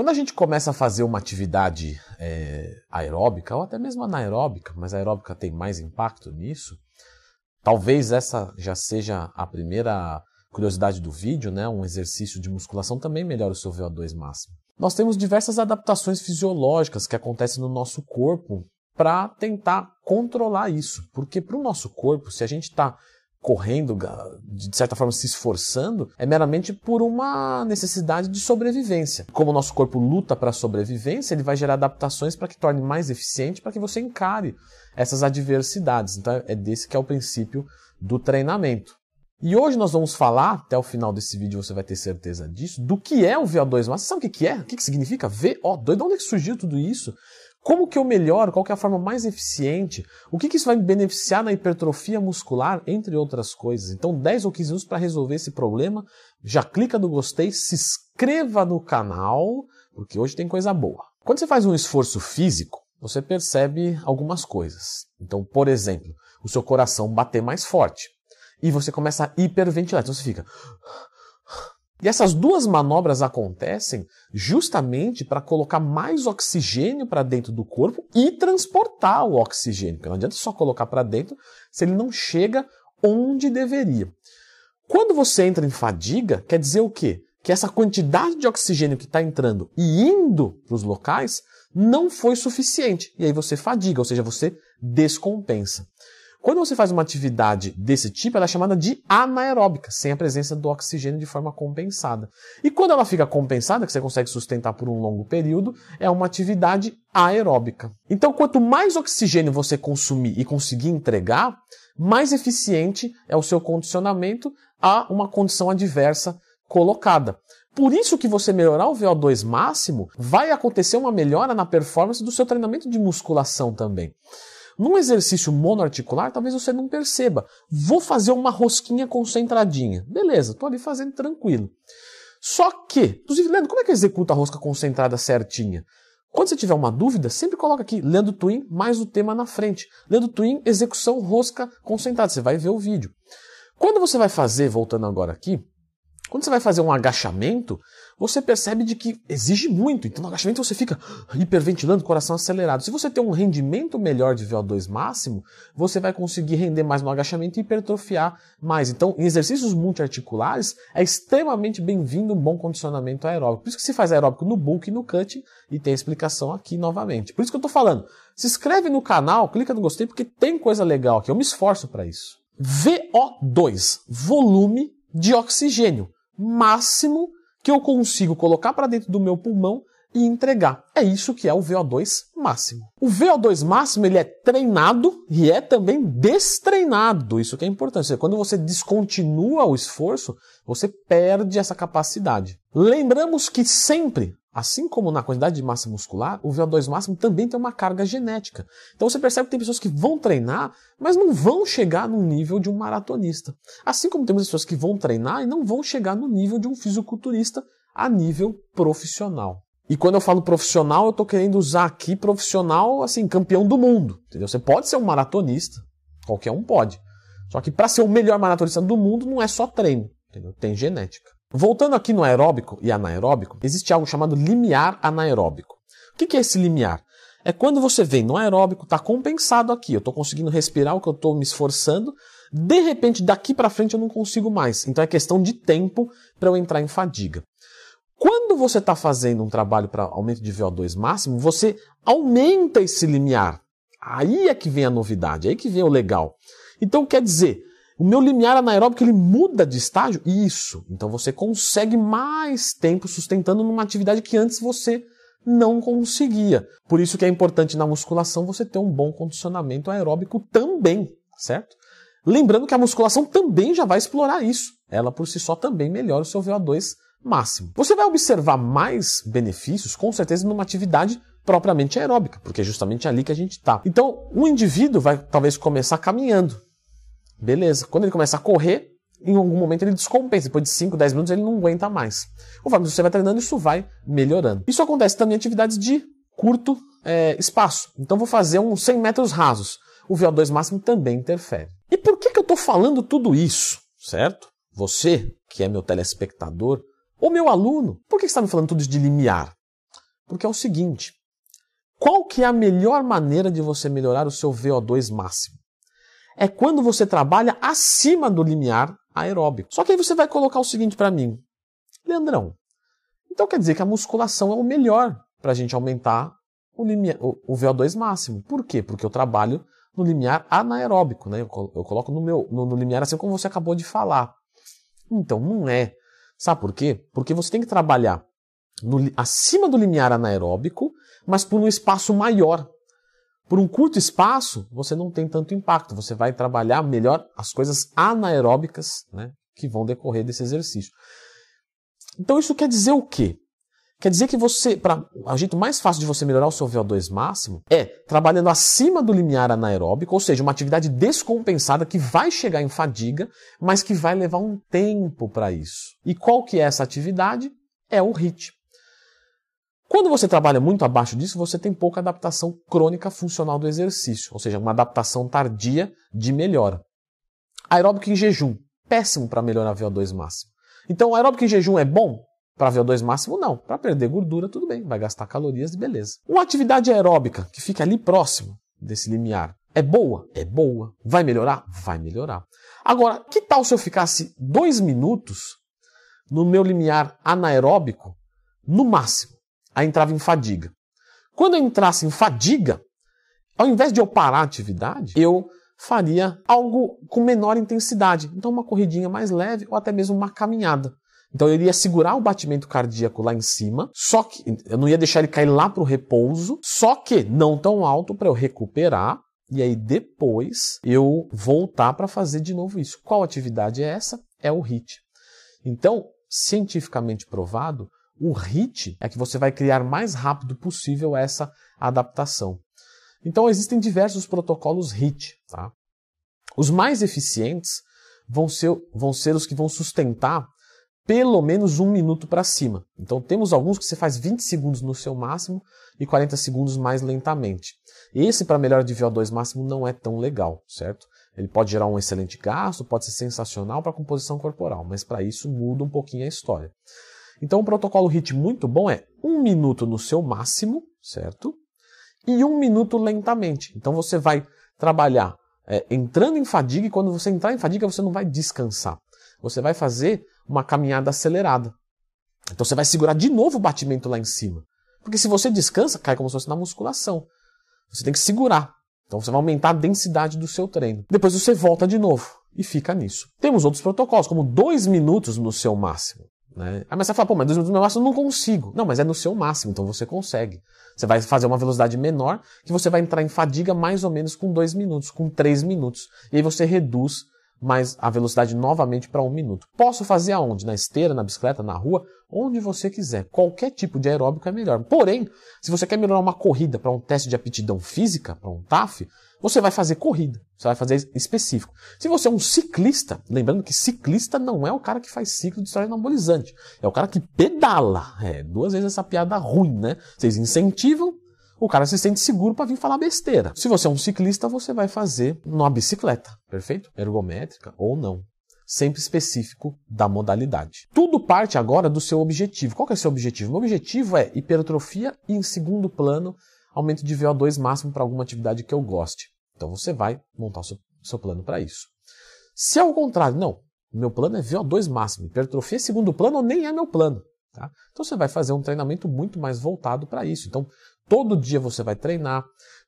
Quando a gente começa a fazer uma atividade é, aeróbica, ou até mesmo anaeróbica, mas a aeróbica tem mais impacto nisso, talvez essa já seja a primeira curiosidade do vídeo, né? Um exercício de musculação também melhora o seu VO2 máximo. Nós temos diversas adaptações fisiológicas que acontecem no nosso corpo para tentar controlar isso. Porque para o nosso corpo, se a gente está correndo, de certa forma se esforçando, é meramente por uma necessidade de sobrevivência. Como o nosso corpo luta para a sobrevivência, ele vai gerar adaptações para que torne mais eficiente, para que você encare essas adversidades. Então é desse que é o princípio do treinamento. E hoje nós vamos falar, até o final desse vídeo você vai ter certeza disso, do que é o VO2 máximo. Sabe o que é? O que significa VO2? De onde é que surgiu tudo isso? Como que eu melhoro? Qual é a forma mais eficiente? O que, que isso vai me beneficiar na hipertrofia muscular, entre outras coisas? Então, 10 ou 15 minutos para resolver esse problema. Já clica no gostei, se inscreva no canal, porque hoje tem coisa boa. Quando você faz um esforço físico, você percebe algumas coisas. Então, por exemplo, o seu coração bater mais forte. E você começa a hiperventilar. Então você fica. E essas duas manobras acontecem justamente para colocar mais oxigênio para dentro do corpo e transportar o oxigênio. Porque não adianta só colocar para dentro se ele não chega onde deveria. Quando você entra em fadiga, quer dizer o quê? Que essa quantidade de oxigênio que está entrando e indo para os locais não foi suficiente. E aí você fadiga, ou seja, você descompensa. Quando você faz uma atividade desse tipo, ela é chamada de anaeróbica, sem a presença do oxigênio de forma compensada. E quando ela fica compensada, que você consegue sustentar por um longo período, é uma atividade aeróbica. Então, quanto mais oxigênio você consumir e conseguir entregar, mais eficiente é o seu condicionamento a uma condição adversa colocada. Por isso que você melhorar o VO2 máximo, vai acontecer uma melhora na performance do seu treinamento de musculação também. Num exercício monoarticular, talvez você não perceba. Vou fazer uma rosquinha concentradinha. Beleza, estou ali fazendo tranquilo. Só que, inclusive, Leandro, como é que executa a rosca concentrada certinha? Quando você tiver uma dúvida, sempre coloca aqui Leandro Twin mais o tema na frente. Leandro Twin, execução rosca concentrada. Você vai ver o vídeo. Quando você vai fazer, voltando agora aqui, quando você vai fazer um agachamento, você percebe de que exige muito. Então, no agachamento você fica hiperventilando, coração acelerado. Se você tem um rendimento melhor de VO2 máximo, você vai conseguir render mais no agachamento e hipertrofiar mais. Então, em exercícios multiarticulares, é extremamente bem-vindo um bom condicionamento aeróbico. Por isso que se faz aeróbico no bulk e no cut, e tem a explicação aqui novamente. Por isso que eu estou falando. Se inscreve no canal, clica no gostei, porque tem coisa legal aqui. Eu me esforço para isso. VO2, volume de oxigênio máximo que eu consigo colocar para dentro do meu pulmão e entregar. É isso que é o VO2 máximo. O VO2 máximo ele é treinado e é também destreinado. Isso que é importante. Quando você descontinua o esforço, você perde essa capacidade. Lembramos que sempre Assim como na quantidade de massa muscular, o VO2 máximo também tem uma carga genética. Então você percebe que tem pessoas que vão treinar, mas não vão chegar no nível de um maratonista. Assim como temos pessoas que vão treinar e não vão chegar no nível de um fisiculturista a nível profissional. E quando eu falo profissional, eu estou querendo usar aqui profissional, assim, campeão do mundo. Entendeu? Você pode ser um maratonista, qualquer um pode. Só que para ser o melhor maratonista do mundo não é só treino, entendeu? tem genética. Voltando aqui no aeróbico e anaeróbico, existe algo chamado limiar anaeróbico. O que é esse limiar? É quando você vem no aeróbico, está compensado aqui, eu estou conseguindo respirar o que eu estou me esforçando, de repente daqui para frente eu não consigo mais. Então é questão de tempo para eu entrar em fadiga. Quando você está fazendo um trabalho para aumento de VO2 máximo, você aumenta esse limiar. Aí é que vem a novidade, aí que vem o legal. Então quer dizer, o meu limiar anaeróbico ele muda de estágio? Isso. Então você consegue mais tempo sustentando numa atividade que antes você não conseguia. Por isso que é importante na musculação você ter um bom condicionamento aeróbico também, certo? Lembrando que a musculação também já vai explorar isso. Ela por si só também melhora o seu VO2 máximo. Você vai observar mais benefícios, com certeza, numa atividade propriamente aeróbica, porque é justamente ali que a gente está. Então, o indivíduo vai talvez começar caminhando, Beleza. Quando ele começa a correr, em algum momento ele descompensa. Depois de 5, 10 minutos ele não aguenta mais. Conforme você vai treinando, isso vai melhorando. Isso acontece também em atividades de curto é, espaço. Então vou fazer uns 100 metros rasos. O VO2 máximo também interfere. E por que, que eu estou falando tudo isso? Certo? Você, que é meu telespectador, ou meu aluno, por que, está me falando tudo de limiar? Porque é o seguinte, qual que é a melhor maneira de você melhorar o seu VO2 máximo? É quando você trabalha acima do limiar aeróbico. Só que aí você vai colocar o seguinte para mim, Leandrão, então quer dizer que a musculação é o melhor para a gente aumentar o, limiar, o, o, VO2 máximo. Por quê? Porque eu trabalho no limiar anaeróbico, né? Eu, eu coloco no, meu, no, no limiar assim como você acabou de falar. Então, não é. Sabe por quê? Porque você tem que trabalhar no, acima do limiar anaeróbico, mas por um espaço maior. Por um curto espaço, você não tem tanto impacto. Você vai trabalhar melhor as coisas anaeróbicas né, que vão decorrer desse exercício. Então isso quer dizer o quê? Quer dizer que você, para o jeito mais fácil de você melhorar o seu VO2 máximo é trabalhando acima do limiar anaeróbico, ou seja, uma atividade descompensada que vai chegar em fadiga, mas que vai levar um tempo para isso. E qual que é essa atividade? É o HIIT. Quando você trabalha muito abaixo disso, você tem pouca adaptação crônica funcional do exercício, ou seja, uma adaptação tardia de melhora. Aeróbico em jejum, péssimo para melhorar o VO2 máximo. Então, aeróbico em jejum é bom? Para VO2 máximo, não. Para perder gordura, tudo bem, vai gastar calorias e beleza. Uma atividade aeróbica que fica ali próximo desse limiar é boa? É boa. Vai melhorar? Vai melhorar. Agora, que tal se eu ficasse dois minutos no meu limiar anaeróbico, no máximo? Aí entrava em fadiga. Quando eu entrasse em fadiga, ao invés de eu parar a atividade, eu faria algo com menor intensidade. Então, uma corridinha mais leve ou até mesmo uma caminhada. Então, eu iria segurar o batimento cardíaco lá em cima, só que eu não ia deixar ele cair lá para o repouso, só que não tão alto para eu recuperar. E aí depois eu voltar para fazer de novo isso. Qual atividade é essa? É o HIIT. Então, cientificamente provado, o HIIT é que você vai criar mais rápido possível essa adaptação. Então existem diversos protocolos HIT. Tá? Os mais eficientes vão ser, vão ser os que vão sustentar pelo menos um minuto para cima. Então temos alguns que você faz 20 segundos no seu máximo e 40 segundos mais lentamente. Esse para melhora de VO2 máximo não é tão legal, certo? Ele pode gerar um excelente gasto, pode ser sensacional para a composição corporal, mas para isso muda um pouquinho a história. Então, um protocolo HIT muito bom é um minuto no seu máximo, certo? e um minuto lentamente. Então você vai trabalhar é, entrando em fadiga e quando você entrar em fadiga você não vai descansar. Você vai fazer uma caminhada acelerada. Então você vai segurar de novo o batimento lá em cima. Porque se você descansa, cai como se fosse na musculação. Você tem que segurar. Então você vai aumentar a densidade do seu treino. Depois você volta de novo e fica nisso. Temos outros protocolos, como dois minutos no seu máximo. Né? Aí você fala, pô, mas dois minutos no meu máximo eu não consigo. Não, mas é no seu máximo, então você consegue. Você vai fazer uma velocidade menor, que você vai entrar em fadiga mais ou menos com dois minutos, com três minutos. E aí você reduz mais a velocidade novamente para um minuto. Posso fazer aonde? Na esteira, na bicicleta, na rua, onde você quiser. Qualquer tipo de aeróbico é melhor. Porém, se você quer melhorar uma corrida para um teste de aptidão física, para um TAF, você vai fazer corrida, você vai fazer específico. Se você é um ciclista, lembrando que ciclista não é o cara que faz ciclo de história anabolizante, é o cara que pedala. É, duas vezes essa piada ruim, né? Vocês incentivam, o cara se sente seguro para vir falar besteira. Se você é um ciclista, você vai fazer numa bicicleta, perfeito? Ergométrica ou não. Sempre específico da modalidade. Tudo parte agora do seu objetivo. Qual é o seu objetivo? Meu objetivo é hipertrofia e, em segundo plano, aumento de VO2 máximo para alguma atividade que eu goste. Então você vai montar o seu, seu plano para isso. Se ao contrário, não, meu plano é VO2 máximo, hipertrofia é segundo plano nem é meu plano. Tá? Então você vai fazer um treinamento muito mais voltado para isso. Então todo dia você vai treinar,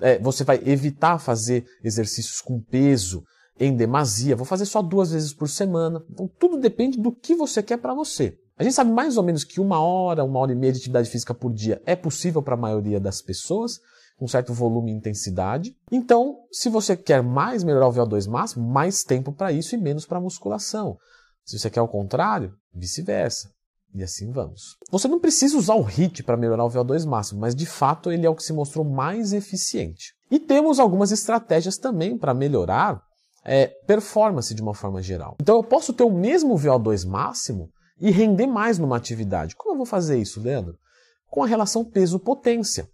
é, você vai evitar fazer exercícios com peso em demasia, vou fazer só duas vezes por semana. Então tudo depende do que você quer para você. A gente sabe mais ou menos que uma hora, uma hora e meia de atividade física por dia é possível para a maioria das pessoas, com certo volume e intensidade. Então, se você quer mais melhorar o VO2 máximo, mais tempo para isso e menos para musculação. Se você quer o contrário, vice-versa. E assim vamos. Você não precisa usar o HIIT para melhorar o VO2 máximo, mas de fato ele é o que se mostrou mais eficiente. E temos algumas estratégias também para melhorar é, performance de uma forma geral. Então eu posso ter o mesmo VO2 máximo e render mais numa atividade. Como eu vou fazer isso, Leandro? Com a relação peso-potência.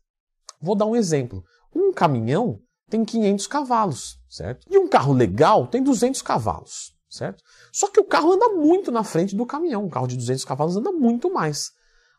Vou dar um exemplo. Um caminhão tem 500 cavalos, certo? E um carro legal tem 200 cavalos, certo? Só que o carro anda muito na frente do caminhão. Um carro de 200 cavalos anda muito mais.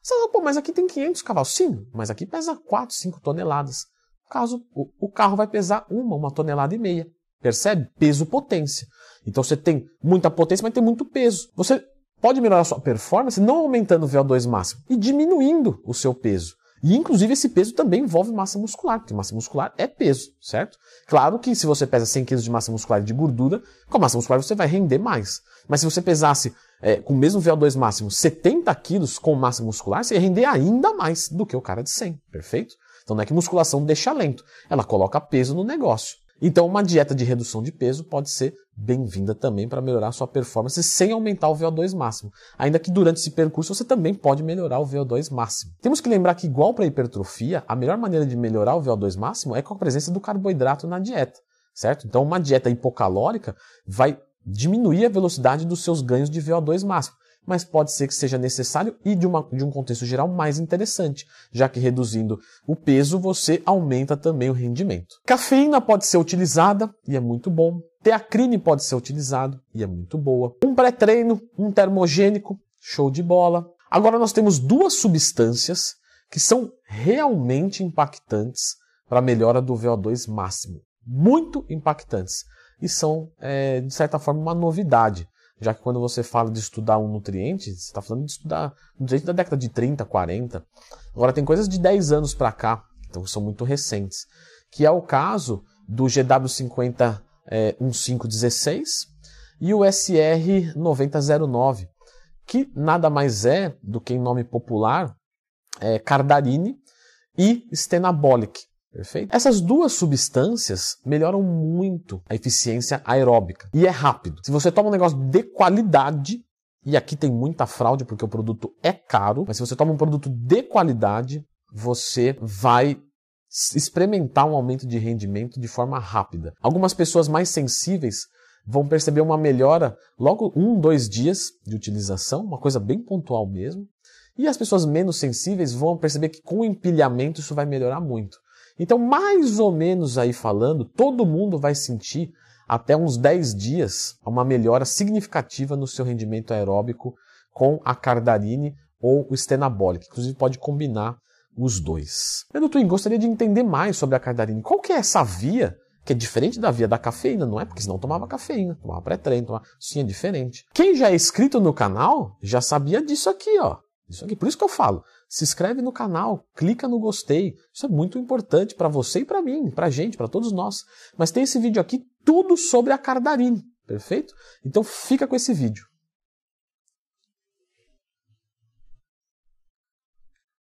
Você fala, pô, mas aqui tem 500 cavalos. Sim, mas aqui pesa 4, 5 toneladas. No caso, o, o carro vai pesar uma, uma tonelada e meia. Percebe? Peso-potência. Então você tem muita potência, mas tem muito peso. Você pode melhorar a sua performance não aumentando o VO2 máximo e diminuindo o seu peso. E inclusive esse peso também envolve massa muscular, porque massa muscular é peso, certo? Claro que se você pesa 100 kg de massa muscular e de gordura, com a massa muscular você vai render mais. Mas se você pesasse é, com o mesmo VO2 máximo 70 quilos com massa muscular, você ia render ainda mais do que o cara de 100, perfeito? Então não é que musculação deixa lento, ela coloca peso no negócio. Então, uma dieta de redução de peso pode ser bem-vinda também para melhorar sua performance sem aumentar o VO2 máximo. Ainda que durante esse percurso você também pode melhorar o VO2 máximo. Temos que lembrar que, igual para a hipertrofia, a melhor maneira de melhorar o VO2 máximo é com a presença do carboidrato na dieta, certo? Então, uma dieta hipocalórica vai diminuir a velocidade dos seus ganhos de VO2 máximo mas pode ser que seja necessário e de, uma, de um contexto geral mais interessante, já que reduzindo o peso você aumenta também o rendimento. Cafeína pode ser utilizada e é muito bom. Teacrine pode ser utilizado e é muito boa. Um pré-treino, um termogênico, show de bola. Agora nós temos duas substâncias que são realmente impactantes para a melhora do VO2 máximo. Muito impactantes. E são, é, de certa forma, uma novidade já que quando você fala de estudar um nutriente, você está falando de estudar nutriente da década de 30, 40. Agora tem coisas de 10 anos para cá, então são muito recentes, que é o caso do GW50 é, 1516 e o SR 9009, que nada mais é do que em nome popular é, Cardarine e Stenabolic. Perfeito? Essas duas substâncias melhoram muito a eficiência aeróbica e é rápido. Se você toma um negócio de qualidade, e aqui tem muita fraude porque o produto é caro, mas se você toma um produto de qualidade, você vai experimentar um aumento de rendimento de forma rápida. Algumas pessoas mais sensíveis vão perceber uma melhora logo um, dois dias de utilização, uma coisa bem pontual mesmo. E as pessoas menos sensíveis vão perceber que com o empilhamento isso vai melhorar muito. Então, mais ou menos aí falando, todo mundo vai sentir até uns 10 dias uma melhora significativa no seu rendimento aeróbico com a cardarine ou o stenabolic. Inclusive pode combinar os dois. Eu, Twin, gostaria de entender mais sobre a cardarine. Qual que é essa via que é diferente da via da cafeína, não é? Porque senão tomava cafeína, tomava pré-treino, tomava... sim, é diferente. Quem já é inscrito no canal já sabia disso aqui, ó. Isso aqui, por isso que eu falo se inscreve no canal, clica no gostei. Isso é muito importante para você e para mim, para gente, para todos nós. Mas tem esse vídeo aqui tudo sobre a Cardarine, perfeito? Então fica com esse vídeo.